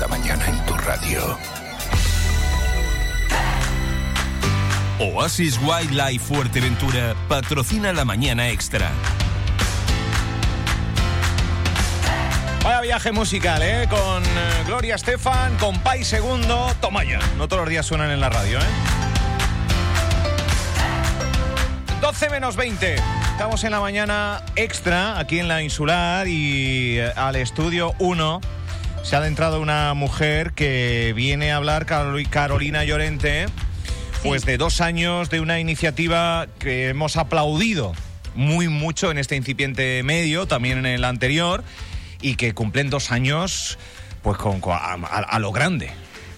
cada mañana en tu radio. Oasis Wildlife Fuerteventura patrocina la mañana extra. Vaya viaje musical, ¿eh? Con eh, Gloria Estefan, con Pai Segundo. Toma ya. No todos los días suenan en la radio, ¿eh? 12 menos 20. Estamos en la mañana extra aquí en la insular y eh, al estudio 1 se ha adentrado una mujer que viene a hablar, Carol- Carolina Llorente, pues de dos años de una iniciativa que hemos aplaudido muy mucho en este incipiente medio, también en el anterior, y que cumplen dos años pues con, con- a, a- a lo grande.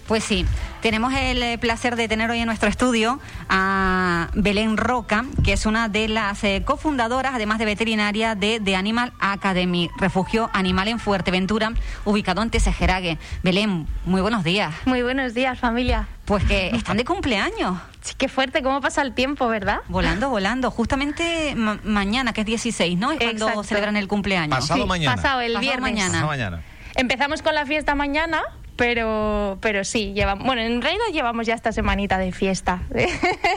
Pues sí, tenemos el eh, placer de tener hoy en nuestro estudio a Belén Roca, que es una de las eh, cofundadoras, además de veterinaria, de The Animal Academy, refugio animal en Fuerteventura, ubicado en Tesejerague. Belén, muy buenos días. Muy buenos días, familia. Pues que están de cumpleaños. Sí, qué fuerte, cómo pasa el tiempo, ¿verdad? Volando, volando. Justamente ma- mañana, que es 16, ¿no? Es cuando Exacto. celebran el cumpleaños. Pasado Sí, mañana. Pasado el Pasado viernes. mañana. Pasado mañana. Empezamos con la fiesta mañana, pero, pero sí, llevamos, bueno, en realidad llevamos ya esta semanita de fiesta.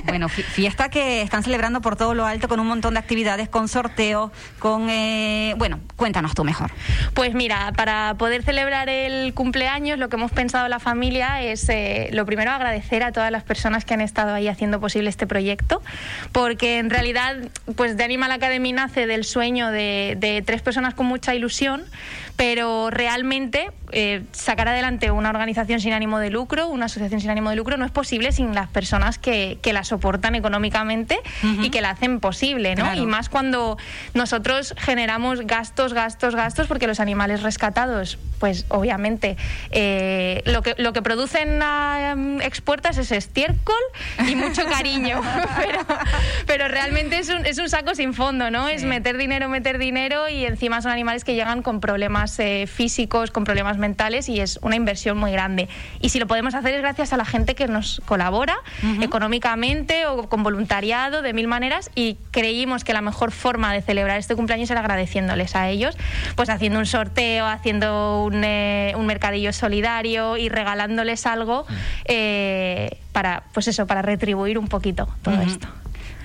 Bueno, fi- fiesta que están celebrando por todo lo alto con un montón de actividades, con sorteos, con... eh, bueno, cuéntanos tú mejor. Pues mira, para poder celebrar el cumpleaños, lo que hemos pensado la familia es, eh, lo primero, agradecer a todas las personas que han estado ahí haciendo posible este proyecto, porque en realidad, pues de Animal Academy nace del sueño de, de tres personas con mucha ilusión, pero realmente eh, sacar adelante una organización sin ánimo de lucro, una asociación sin ánimo de lucro, no es posible sin las personas que, que la soportan económicamente Ujú. y que la hacen posible, ¿no? Claro. Y más cuando nosotros generamos gastos, gastos, gastos, porque los animales rescatados, pues obviamente eh, lo, que, lo que producen a expuertas es estiércol y mucho cariño, pero, pero realmente es un, es un saco sin fondo, ¿no? Es Sí. meter dinero, meter dinero y encima son animales que llegan con problemas eh, físicos, con problemas mentales y es una inversión muy grande. Y si lo podemos hacer es gracias a la gente que nos colabora económicamente o con voluntariado de mil maneras y creímos que la mejor forma de celebrar este cumpleaños era agradeciéndoles a ellos, pues haciendo un sorteo, haciendo un, eh, un mercadillo solidario y regalándoles algo eh, para, pues eso, para retribuir un poquito todo esto.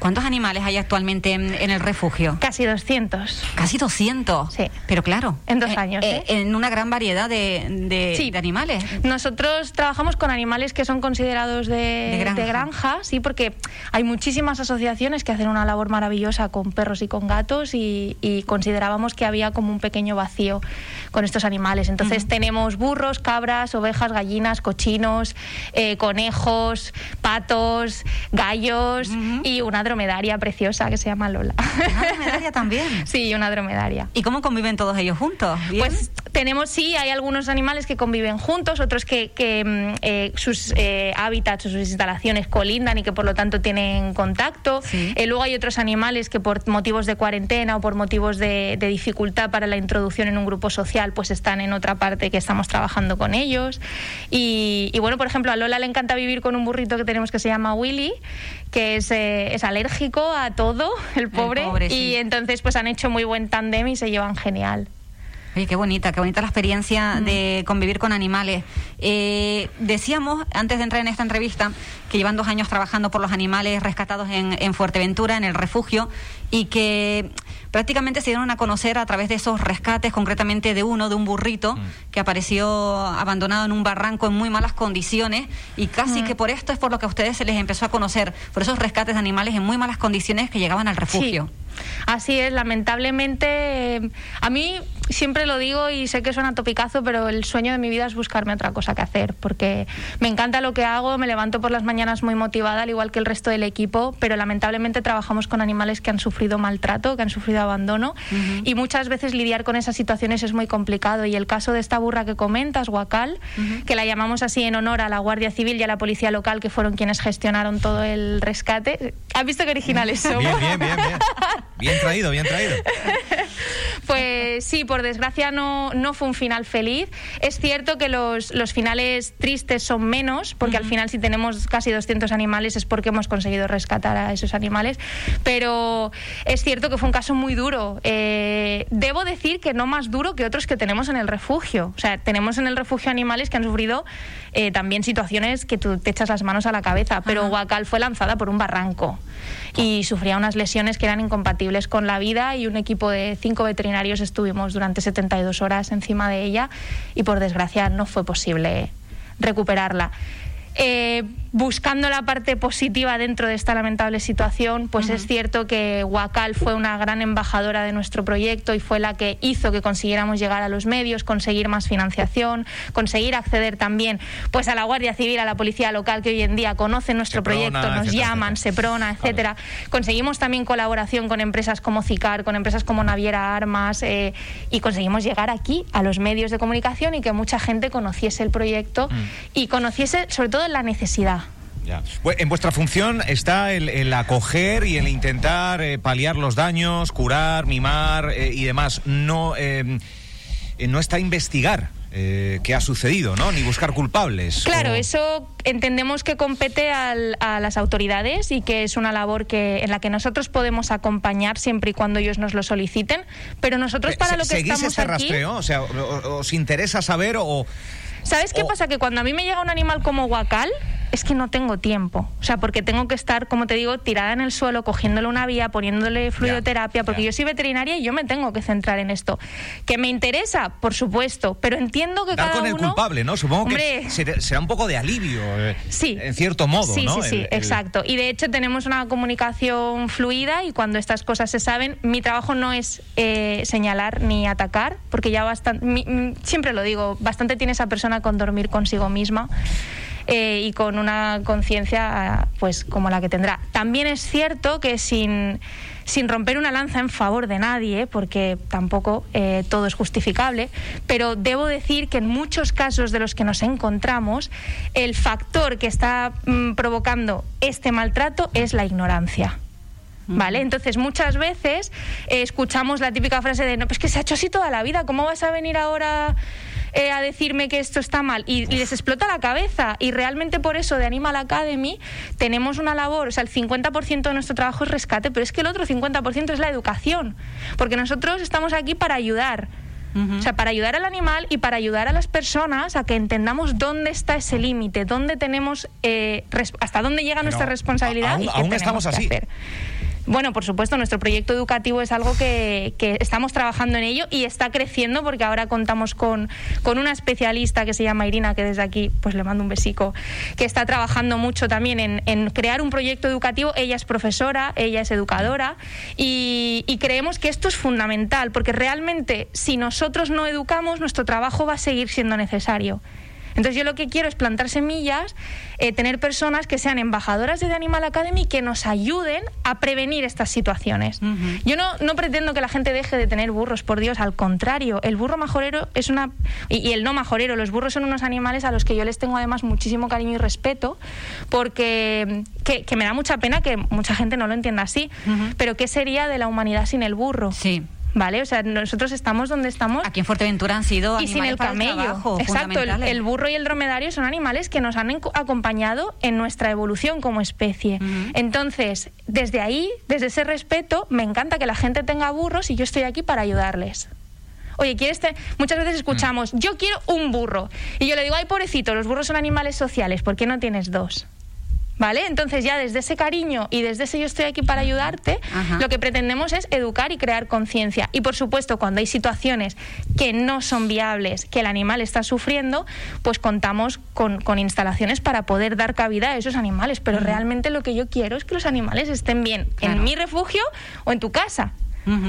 ¿Cuántos animales hay actualmente en, en el refugio? Casi 200. Casi 200. Sí. Pero claro. En dos eh, años, eh, ¿eh? En una gran variedad de, de- Sí. de animales. Nosotros trabajamos con animales que son considerados de, De granja. de granja, sí, porque hay muchísimas asociaciones que hacen una labor maravillosa con perros y con gatos y, y considerábamos que había como un pequeño vacío con estos animales. Entonces tenemos burros, cabras, ovejas, gallinas, cochinos, eh, conejos, patos, gallos Ujú. y una dromedaria preciosa que se llama Lola. Una dromedaria también. sí, una dromedaria. ¿Y cómo conviven todos ellos juntos? ¿Bien? Pues tenemos, sí, hay algunos animales que conviven juntos, otros que, que, mm, eh, sus eh, hábitats o sus instalaciones colindan y que por lo tanto tienen contacto. Sí. Eh, luego hay otros animales que por motivos de cuarentena o por motivos de, de dificultad para la introducción en un grupo social, pues están en otra parte que estamos trabajando con ellos. Y, y bueno, por ejemplo, a Lola le encanta vivir con un burrito que tenemos que se llama Willy, que es, eh, es alérgico a todo, el pobre. pobre, y entonces pues han hecho muy buen tándem y se llevan genial. Oye, qué bonita, qué bonita la experiencia de convivir con animales. Eh, decíamos, antes de entrar en esta entrevista, que llevan dos años trabajando por los animales rescatados en, en Fuerteventura, en el refugio, y que prácticamente se dieron a conocer a través de esos rescates, concretamente de uno, de un burrito, que apareció abandonado en un barranco en muy malas condiciones, y casi que por esto es por lo que a ustedes se les empezó a conocer, por esos rescates de animales en muy malas condiciones que llegaban al refugio. Sí. Así es, lamentablemente, eh, a mí siempre lo digo y sé que suena topicazo, pero el sueño de mi vida es buscarme otra cosa que hacer, porque me encanta lo que hago, me levanto por las mañanas muy motivada, al igual que el resto del equipo, pero lamentablemente trabajamos con animales que han sufrido maltrato, que han sufrido abandono, y muchas veces lidiar con esas situaciones es muy complicado. Y el caso de esta burra que comentas, Guacal, Ujú. que la llamamos así en honor a la Guardia Civil y a la policía local, que fueron quienes gestionaron todo el rescate. ¿Has visto qué originales somos? Bien, bien, bien, bien. Bien traído, bien traído. Pues sí, por desgracia no, no fue un final feliz. Es cierto que los, los finales tristes son menos, porque al final si tenemos casi 200 animales es porque hemos conseguido rescatar a esos animales, pero es cierto que fue un caso muy duro. Eh, debo decir que no más duro que otros que tenemos en el refugio. O sea, tenemos en el refugio animales que han sufrido eh, también situaciones que tú te echas las manos a la cabeza, pero Huacal fue lanzada por un barranco y sufría unas lesiones que eran incompatibles con la vida y un equipo de cinco veterinarios estuvimos durante 72 horas encima de ella y por desgracia no fue posible recuperarla. Eh, buscando la parte positiva dentro de esta lamentable situación, pues es cierto que Huacal fue una gran embajadora de nuestro proyecto y fue la que hizo que consiguiéramos llegar a los medios, conseguir más financiación, conseguir acceder también pues a la Guardia Civil, a la policía local que hoy en día conoce nuestro proyecto, nos llaman, Seprona, etcétera. Conseguimos también colaboración con empresas como CICAR, con empresas como Naviera Armas eh, y conseguimos llegar aquí a los medios de comunicación y que mucha gente conociese el proyecto mm. y conociese sobre todo la necesidad en vuestra función está el, acoger y el intentar eh, paliar los daños, curar, mimar eh, y demás. No, eh, no está investigar. qué ha sucedido, ¿no? Ni buscar culpables. Claro, eso entendemos que compete a las autoridades y que es una labor que en la que nosotros podemos acompañar siempre y cuando ellos nos lo soliciten. Pero nosotros para lo que estamos ese rastreo? O sea, ¿os interesa saber o ¿Sabes qué pasa? Que cuando a mí me llega un animal como guacal, es que no tengo tiempo. O sea, porque tengo que estar, como te digo, tirada en el suelo, cogiéndole una vía, poniéndole fluidoterapia, porque yo soy veterinaria y yo me tengo que centrar en esto. ¿Que me interesa? Por supuesto, pero entiendo que Dar cada con el culpable, ¿no? Supongo que será un poco de alivio, eh, sí. en cierto modo, sí, Sí, sí, exacto. Y de hecho tenemos una comunicación fluida y cuando estas cosas se saben, mi trabajo no es eh, señalar ni atacar, porque ya bastante, siempre lo digo, bastante tiene esa persona con dormir consigo misma. Eh, y con una conciencia pues como la que tendrá. También es cierto que sin, sin romper una lanza en favor de nadie, porque tampoco eh, todo es justificable, pero debo decir que en muchos casos de los que nos encontramos, el factor que está mm, provocando este maltrato es la ignorancia. ¿Vale? Entonces, muchas veces eh, escuchamos la típica frase de, no, pues que se ha hecho así toda la vida, ¿cómo vas a venir ahora eh, a decirme que esto está mal y, les explota la cabeza. Y realmente por eso de Animal Academy tenemos una labor, o sea, el 50% de nuestro trabajo es rescate, pero es que el otro 50% es la educación, porque nosotros estamos aquí para ayudar. O sea, para ayudar al animal y para ayudar a las personas a que entendamos dónde está ese límite, dónde tenemos, eh, hasta dónde llega nuestra responsabilidad. Aún, y aún estamos así. Hacer. Bueno, por supuesto, nuestro proyecto educativo es algo que, estamos trabajando en ello y está creciendo porque ahora contamos con, con, una especialista que se llama Irina, que desde aquí pues le mando un besico, que está trabajando mucho también en, crear un proyecto educativo. Ella es profesora, ella es educadora y, y creemos que esto es fundamental porque realmente si nosotros no educamos, nuestro trabajo va a seguir siendo necesario. Entonces yo lo que quiero es plantar semillas, eh, tener personas que sean embajadoras de The Animal Academy que nos ayuden a prevenir estas situaciones. Yo no, no pretendo que la gente deje de tener burros, por Dios, al contrario, el burro majorero es una... Y, el no majorero, los burros son unos animales a los que yo les tengo además muchísimo cariño y respeto, porque que, me da mucha pena que mucha gente no lo entienda así, pero ¿qué sería de la humanidad sin el burro? Sí. ¿Vale? O sea, nosotros estamos donde estamos. Aquí en Fuerteventura han sido y sin el camello. Exacto, el, burro y el dromedario son animales que nos han acompañado en nuestra evolución como especie. Entonces, desde ahí, desde ese respeto, me encanta que la gente tenga burros y yo estoy aquí para ayudarles. Oye, ¿quieres muchas veces escuchamos, yo quiero un burro. Y yo le digo, ay, pobrecito, los burros son animales sociales, ¿por qué no tienes dos? ¿Vale? Entonces ya desde ese cariño y desde ese yo estoy aquí para ayudarte, lo que pretendemos es educar y crear conciencia. Y por supuesto, cuando hay situaciones que no son viables, que el animal está sufriendo, pues contamos con, instalaciones para poder dar cabida a esos animales. Pero realmente lo que yo quiero es que los animales estén bien en mi refugio o en tu casa,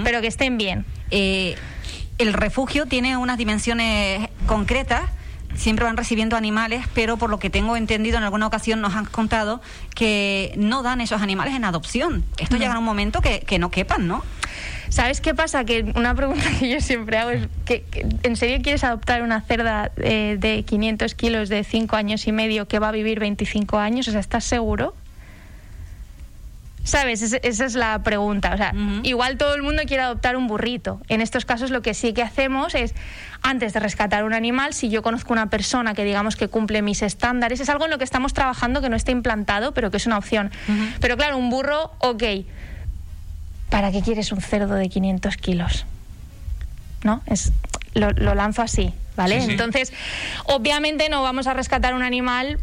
pero que estén bien. Eh, el refugio tiene unas dimensiones concretas siempre van recibiendo animales, pero por lo que tengo entendido en alguna ocasión nos han contado que no dan esos animales en adopción. Esto llega a un momento que, que no quepan, ¿no? ¿Sabes qué pasa? Que una pregunta que yo siempre hago es, que, ¿en serio quieres adoptar una cerda eh, de 500 kilos de 5 años y medio que va a vivir 25 años? O sea, ¿estás seguro? ¿Sabes? Es- esa es la pregunta. O sea, igual todo el mundo quiere adoptar un burrito. En estos casos lo que sí que hacemos es, antes de rescatar un animal, si yo conozco una persona que digamos que cumple mis estándares, es algo en lo que estamos trabajando que no está implantado, pero que es una opción. Pero claro, un burro, ok. ¿Para qué quieres un cerdo de 500 kilos? ¿no? Es, lo, lo lanzo así, ¿vale? Sí, sí. Entonces, obviamente no vamos a rescatar un animal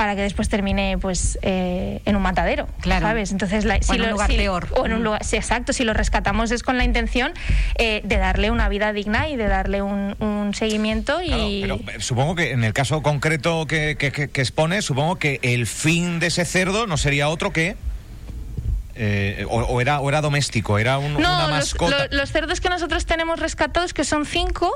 para que después termine pues eh, en un matadero, Claro. ¿sabes? Entonces, la- O en un lugar si- peor. O en un lugar, sí, exacto, si lo rescatamos es con la intención eh, de darle una vida digna y de darle un, un seguimiento y... Claro, pero eh, supongo que en el caso concreto que, que, que- que expone, supongo que el fin de ese cerdo no sería otro que. Eh, o, o era, o era doméstico, era un- una los, mascota. lo- los cerdos que nosotros tenemos rescatados, que son cinco,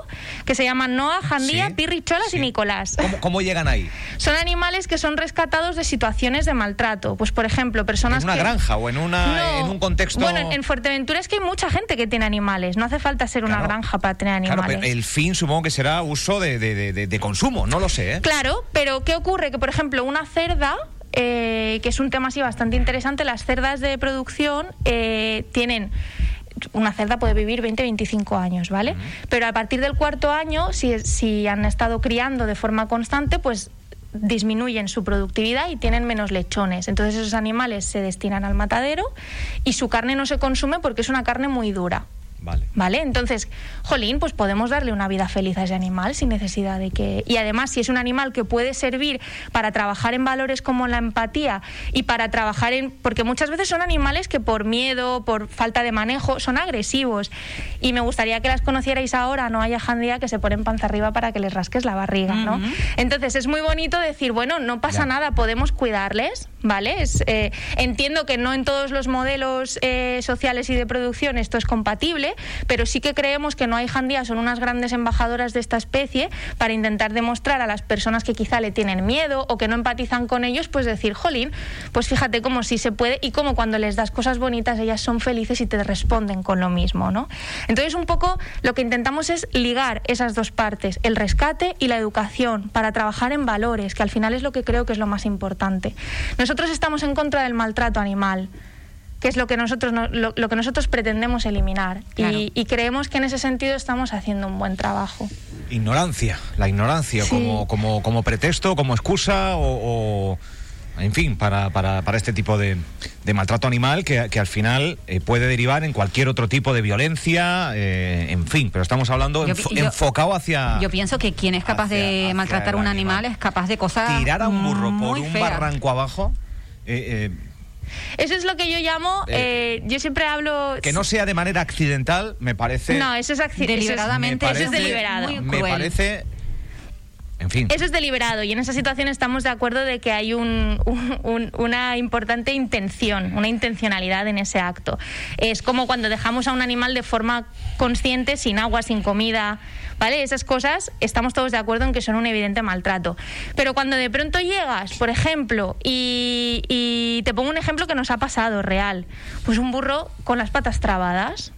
que se llaman Noah, Jandía, Sí, Pirri, Cholas sí. y Nicolás. ¿Cómo, cómo llegan ahí? Son animales que son rescatados de situaciones de maltrato. Pues, por ejemplo, personas ¿En una que... granja o en, una, No. en un contexto.? Bueno, en- en Fuerteventura es que hay mucha gente que tiene animales. No hace falta ser una Claro. granja para tener Claro, animales. pero el fin supongo que será uso de, de- de- de- de consumo, no lo sé. ¿eh? Claro, pero ¿qué ocurre? Que, por ejemplo, una cerda, eh, que es un tema así bastante interesante, las cerdas de producción eh, tienen... Una cerda puede vivir 20-25 años, ¿vale? Pero a partir del cuarto año, si, si han estado criando de forma constante, pues disminuyen su productividad y tienen menos lechones. Entonces esos animales se destinan al matadero y su carne no se consume porque es una carne muy dura. Vale. ¿Vale? Entonces, jolín, pues podemos darle una vida feliz a ese animal sin necesidad de que... Y además, si es un animal que puede servir para trabajar en valores como la empatía y para trabajar en... Porque muchas veces son animales que por miedo, por falta de manejo, son agresivos. Y me gustaría que las conocierais ahora, no haya jandía que se ponen panza arriba para que les rasques la barriga, ¿no? Entonces, es muy bonito decir, bueno, no pasa Ya. nada, podemos cuidarles, ¿vale? Es, eh, entiendo que no en todos los modelos eh, sociales y de producción esto es compatible, pero sí que creemos que no hay jandías, son unas grandes embajadoras de esta especie para intentar demostrar a las personas que quizá le tienen miedo o que no empatizan con ellos, pues decir, jolín, pues fíjate cómo sí se puede y cómo cuando les das cosas bonitas ellas son felices y te responden con lo mismo, ¿no? Entonces un poco lo que intentamos es ligar esas dos partes, el rescate y la educación, para trabajar en valores, que al final es lo que creo que es lo más importante. Nosotros estamos en contra del maltrato animal que es lo que nosotros no- lo, lo que nosotros pretendemos eliminar Claro. y, y creemos que en ese sentido estamos haciendo un buen trabajo. Ignorancia, la ignorancia Sí. como, como, como pretexto, como excusa o. o- en fin, para, para, para este tipo de, de maltrato animal que, que al final eh, puede derivar en cualquier otro tipo de violencia, eh, en fin, pero estamos hablando Yo enfo- pi- yo- enfocado hacia... Yo pienso que quien es capaz hacia- de hacia maltratar un animal es capaz de cosas Tirar a un burro por un feas. barranco abajo, eh, eh, Eso es lo que yo llamo, Eh, eh, yo siempre hablo... que no sea de manera accidental, me parece... No, eso es acci- Deliberadamente, Eso es, me eso es parece- deliberado. Me parece... Eso es deliberado y en esa situación estamos de acuerdo de que hay un- un- un- una importante intención, una intencionalidad en ese acto. Es como cuando dejamos a un animal de forma consciente, sin agua, sin comida, ¿vale? Esas cosas estamos todos de acuerdo en que son un evidente maltrato. Pero cuando de pronto llegas, por ejemplo, y, y te pongo un ejemplo que nos ha pasado real, pues un burro con las patas trabadas.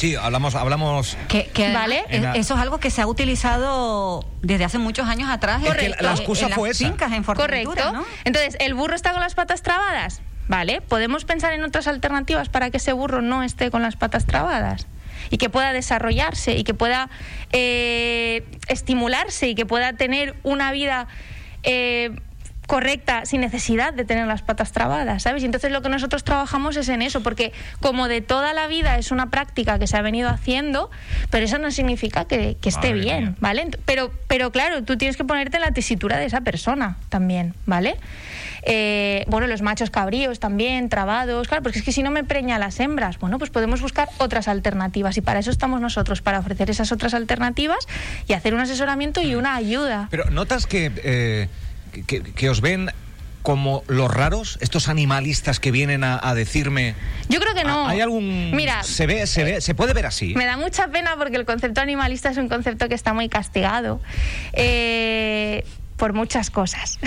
Sí, hablamos... hablamos Que, que Vale. En la- eso es algo que se ha utilizado desde hace muchos años atrás. Es que en- la- la excusa en las fue esa. fincas en Correcto. ¿no? Entonces, ¿el burro está con las patas trabadas? Vale, podemos pensar en otras alternativas para que ese burro no esté con las patas trabadas y que pueda desarrollarse y que pueda eh, estimularse y que pueda tener una vida eh, correcta sin necesidad de tener las patas trabadas, ¿sabes? Y entonces lo que nosotros trabajamos es en eso, porque como de toda la vida es una práctica que se ha venido haciendo, pero eso no significa que, que esté Madre bien, mía. ¿vale? Pero, pero claro, tú tienes que ponerte en la tesitura de esa persona también, ¿vale? Eh, bueno, los machos cabríos también, trabados, claro, porque es que si no me preña las hembras, bueno, pues podemos buscar otras alternativas y para eso estamos nosotros, para ofrecer esas otras alternativas y hacer un asesoramiento y una ayuda. Pero notas que, eh, que, que os ven como los raros, estos animalistas que vienen a, a decirme. Yo creo que no. ¿Hay algún.? Mira, Se ve, se ve, se puede ver así. Me da mucha pena porque el concepto animalista es un concepto que está muy castigado eh, por muchas cosas.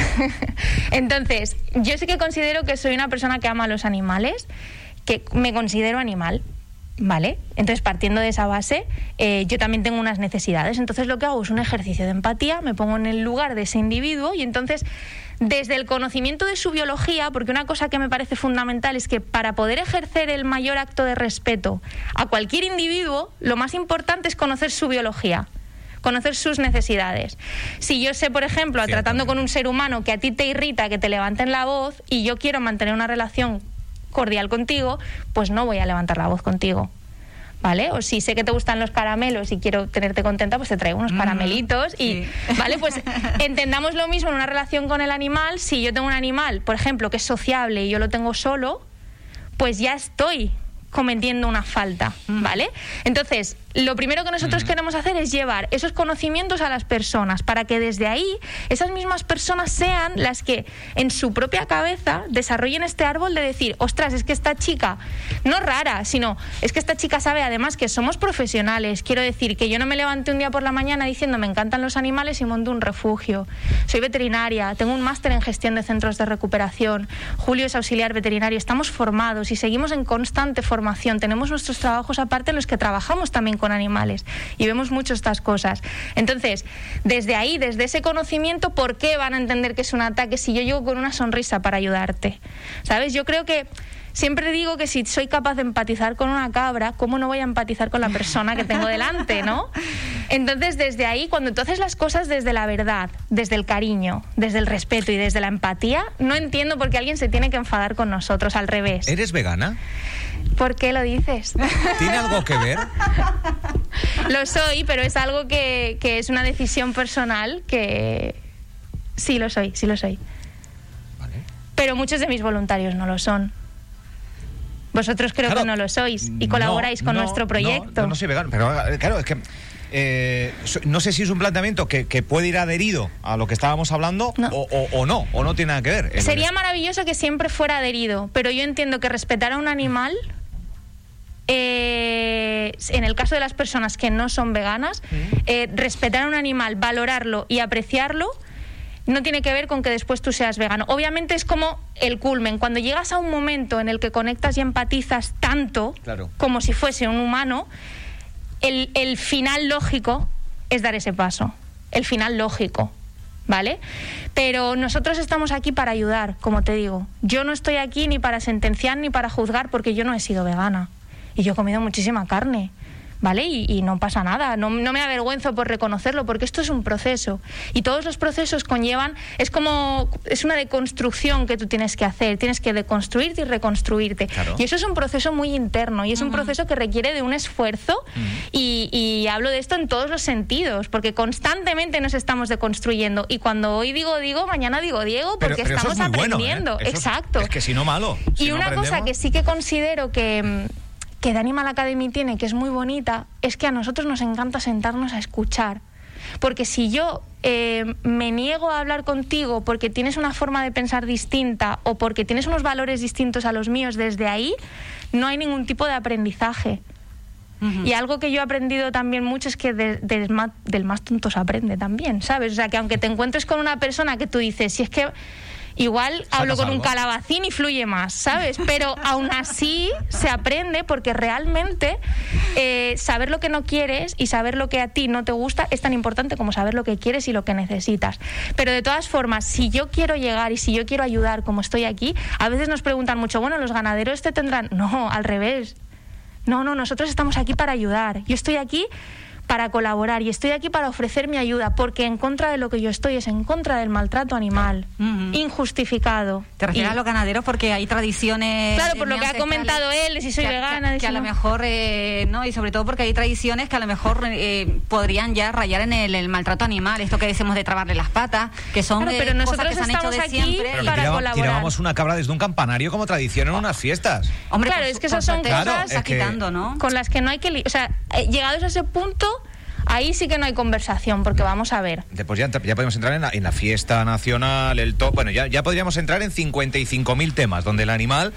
Entonces, yo sí que considero que soy una persona que ama a los animales, que me considero animal. ¿Vale? Entonces, partiendo de esa base, eh, yo también tengo unas necesidades. Entonces, lo que hago es un ejercicio de empatía, me pongo en el lugar de ese individuo y entonces, desde el conocimiento de su biología, porque una cosa que me parece fundamental es que para poder ejercer el mayor acto de respeto a cualquier individuo, lo más importante es conocer su biología conocer sus necesidades. Si yo sé, por ejemplo, tratando con un ser humano que a ti te irrita que te levanten la voz y yo quiero mantener una relación cordial contigo, pues no voy a levantar la voz contigo. ¿vale? O si sé que te gustan los caramelos y quiero tenerte contenta, pues te traigo unos caramelitos y, ¿vale? Pues entendamos lo mismo en una relación con el animal. Si yo tengo un animal, por ejemplo, que es sociable y yo lo tengo solo, pues ya estoy cometiendo una falta, ¿vale? Entonces, lo primero que nosotros queremos hacer es llevar esos conocimientos a las personas para que desde ahí esas mismas personas sean las que en su propia cabeza desarrollen este árbol de decir, ostras, es que esta chica, no rara, sino es que esta chica sabe además que somos profesionales. Quiero decir que yo no me levanté un día por la mañana diciendo me encantan los animales y monto un refugio. Soy veterinaria, tengo un máster en gestión de centros de recuperación. Julio es auxiliar veterinario, estamos formados y seguimos en constante formación. Tenemos nuestros trabajos aparte en los que trabajamos también con animales. Y vemos mucho estas cosas. Entonces, desde ahí, desde ese conocimiento, ¿por qué van a entender que es un ataque si yo llego con una sonrisa para ayudarte? ¿Sabes? Yo creo que siempre digo que si soy capaz de empatizar con una cabra, ¿cómo no voy a empatizar con la persona que tengo delante, no? Entonces, desde ahí, cuando tú haces las cosas desde la verdad, desde el cariño, desde el respeto y desde la empatía, no entiendo por qué alguien se tiene que enfadar con nosotros, al revés. ¿Eres vegana? ¿Por qué lo dices? ¿Tiene algo que ver? lo soy, pero es algo que, es una decisión personal que sí lo soy, sí lo soy. Pero muchos de mis voluntarios no lo son. Vosotros creo que no lo sois y colaboráis con nuestro proyecto. No, no soy vegano, pero claro, es que eh, no sé si es un planteamiento que, puede ir adherido a lo que estábamos hablando O, no, o no tiene nada que ver. Sería maravilloso que siempre fuera adherido, pero yo entiendo que respetar a un animal eh, en el caso de las personas que no son veganas, eh, respetar a un animal, valorarlo y apreciarlo, no tiene que ver con que después tú seas vegano. Obviamente es como el culmen. Cuando llegas a un momento en el que conectas y empatizas tanto como si fuese un humano, el, el final lógico es dar ese paso. El final lógico. ¿vale? Pero nosotros estamos aquí para ayudar, como te digo. Yo no estoy aquí ni para sentenciar ni para juzgar porque yo no he sido vegana y yo he comido muchísima carne. ¿Vale? Y, no pasa nada, no, me avergüenzo por reconocerlo, porque esto es un proceso. Y todos los procesos conllevan, es como, es una deconstrucción que tú tienes que hacer, tienes que deconstruirte y reconstruirte. Y eso es un proceso muy interno y es un proceso que requiere de un esfuerzo y, hablo de esto en todos los sentidos, porque constantemente nos estamos deconstruyendo. Y cuando hoy digo digo, mañana digo Diego, porque estamos ¿eh? aprendiendo. Exacto. Es, que si no malo. y una cosa que sí que considero que que de Animal Academy tiene, que es muy bonita, es que a nosotros nos encanta sentarnos a escuchar. Porque si yo eh, me niego a hablar contigo porque tienes una forma de pensar distinta o porque tienes unos valores distintos a los míos desde ahí, no hay ningún tipo de aprendizaje. Y algo que yo he aprendido también mucho es que del, más, del más tonto se aprende también, ¿sabes? O sea, que aunque te encuentres con una persona que tú dices, si es que igual hablo con un calabacín y fluye más, ¿sabes? Pero aún así se aprende porque realmente eh, saber lo que no quieres y saber lo que a ti no te gusta es tan importante como saber lo que quieres y lo que necesitas. Pero de todas formas, si yo quiero llegar y si yo quiero ayudar como estoy aquí, a veces nos preguntan mucho, bueno, los ganaderos te tendrán... No, al revés. No, no, nosotros estamos aquí para ayudar. Yo estoy aquí para colaborar y estoy aquí para ofrecer mi ayuda, porque en contra de lo que yo estoy es en contra del maltrato animal, injustificado. Te refieres a los ganaderos porque hay tradiciones. Claro, por lo que ha comentado él, si soy vegana. Que, a lo mejor, eh, ¿no? Y sobre todo porque hay tradiciones que a lo mejor eh, podrían ya rayar en el, maltrato animal, esto que decimos de trabarle las patas, que son pero eh, nosotros cosas que se han hecho de aquí siempre. para colaborar. Tirábamos una cabra desde un campanario como tradición en unas fiestas. Hombre, claro, es que esas son cosas con las que no hay que. O sea, llegados a ese punto Ahí sí que no hay conversación, porque vamos a ver. Después ya, ya podemos entrar en la, fiesta nacional, el top. Bueno, ya, ya podríamos entrar en 55.000 temas, donde el animal.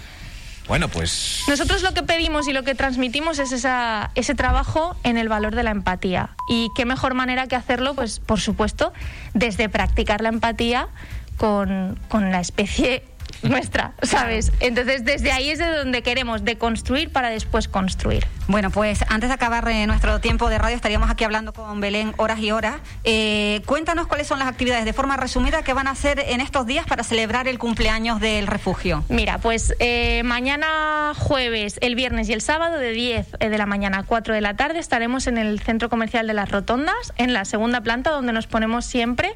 Bueno, pues. Nosotros lo que pedimos y lo que transmitimos es esa, ese trabajo en el valor de la empatía. Y qué mejor manera que hacerlo, pues, por supuesto, desde practicar la empatía con, con la especie nuestra, ¿sabes? Entonces, desde ahí es de donde queremos, de construir para después construir. Bueno, pues antes de acabar eh, nuestro tiempo de radio, estaríamos aquí hablando con Belén horas y horas. Eh, cuéntanos cuáles son las actividades de forma resumida que van a hacer en estos días para celebrar el cumpleaños del refugio. Mira, pues eh, mañana jueves, el viernes y el sábado de 10 de la mañana a 4 de la tarde estaremos en el Centro Comercial de las Rotondas, en la segunda planta, donde nos ponemos siempre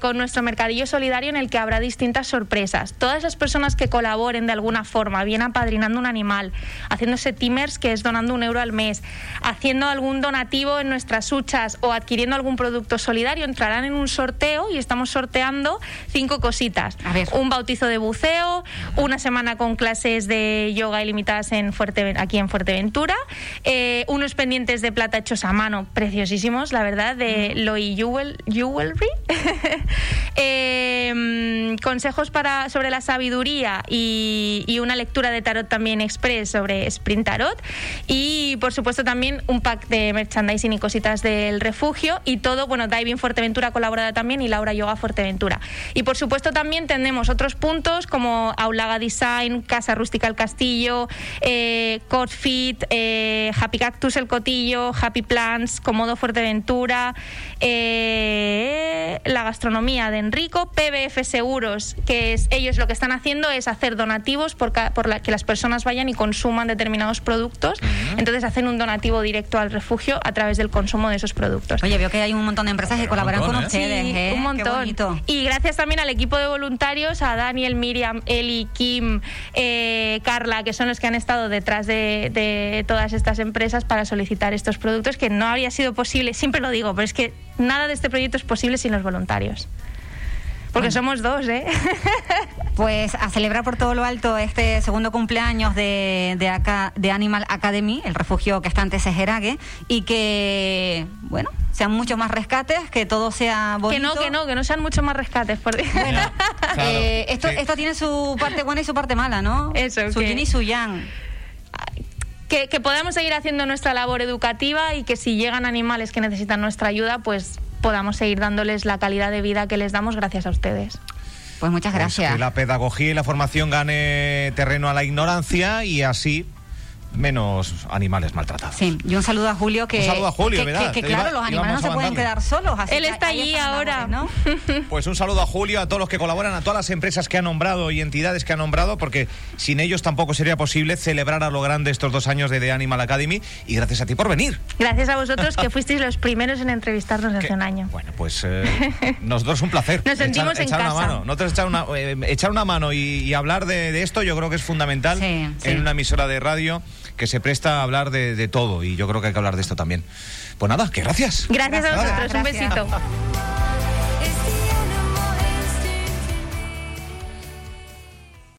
con nuestro mercadillo solidario en el que habrá distintas sorpresas. Todas las personas que colaboren de alguna forma, bien apadrinando un animal, haciéndose timers, que es donando un euro al mes, haciendo algún donativo en nuestras huchas o adquiriendo algún producto solidario, entrarán en un sorteo y estamos sorteando cinco cositas. Un bautizo de buceo, una semana con clases de yoga ilimitadas en Fuerte, aquí en Fuerteventura, eh, unos pendientes de plata hechos a mano, preciosísimos, la verdad, de Loy Jewelry. eh, consejos para, sobre la sabiduría y, una lectura de tarot también express sobre Sprint Tarot. Y por supuesto también un pack de merchandising y cositas del refugio y todo, bueno, Diving Fuerteventura colaborada también y Laura Yoga Fuerteventura. Y por supuesto también tenemos otros puntos como Aulaga Design, Casa Rústica El Castillo, eh, Fit, eh, Happy Cactus El Cotillo, Happy Plants, Comodo Fuerteventura, eh, la gastronomía de Enrico, PBF Seguros, que es, ellos lo que están haciendo es hacer donativos por, por la, que las personas vayan y consuman determinados productos entonces hacen un donativo directo al refugio a través del consumo de esos productos. Oye, veo que hay un montón de empresas que colaboran con ¿eh? ustedes. Sí, ¿eh? un montón. Y gracias también al equipo de voluntarios, a Daniel, Miriam, Eli, Kim, eh, Carla, que son los que han estado detrás de, de todas estas empresas para solicitar estos productos, que no habría sido posible, siempre lo digo, pero es que nada de este proyecto es posible sin los voluntarios. Porque somos dos, ¿eh? Pues a celebrar por todo lo alto este segundo cumpleaños de, de, de Animal Academy, el refugio que está ante Sejerague, y que, bueno, sean muchos más rescates, que todo sea bonito. Que no, que no, que no sean muchos más rescates. Por... Bueno, eh, esto, esto tiene su parte buena y su parte mala, ¿no? Eso, Su yin y su yang. Que, que podamos seguir haciendo nuestra labor educativa y que si llegan animales que necesitan nuestra ayuda, pues podamos seguir dándoles la calidad de vida que les damos gracias a ustedes. Pues muchas pues gracias. que la pedagogía y la formación gane terreno a la ignorancia y así menos animales maltratados. Sí, y un saludo a Julio que... Un saludo a Julio, que, Que, claro, los animales no se pueden quedar solos. Él está allí ahora. ¿no? Pues un saludo a Julio, a todos los que colaboran, a todas las empresas que ha nombrado y entidades que ha nombrado, porque sin ellos tampoco sería posible celebrar a lo grande estos dos años de The Animal Academy y gracias a ti por venir. Gracias a vosotros que fuisteis los primeros en entrevistarnos hace un año. Bueno, pues eh, nosotros un placer. Nos sentimos en casa. Una mano. Nosotros echar una, eh, echar una mano y, hablar de, esto yo creo que es fundamental en una emisora de radio que se presta a hablar de, todo y yo creo que hay que hablar de esto también. Pues nada, que gracias. Gracias a vosotros, un besito.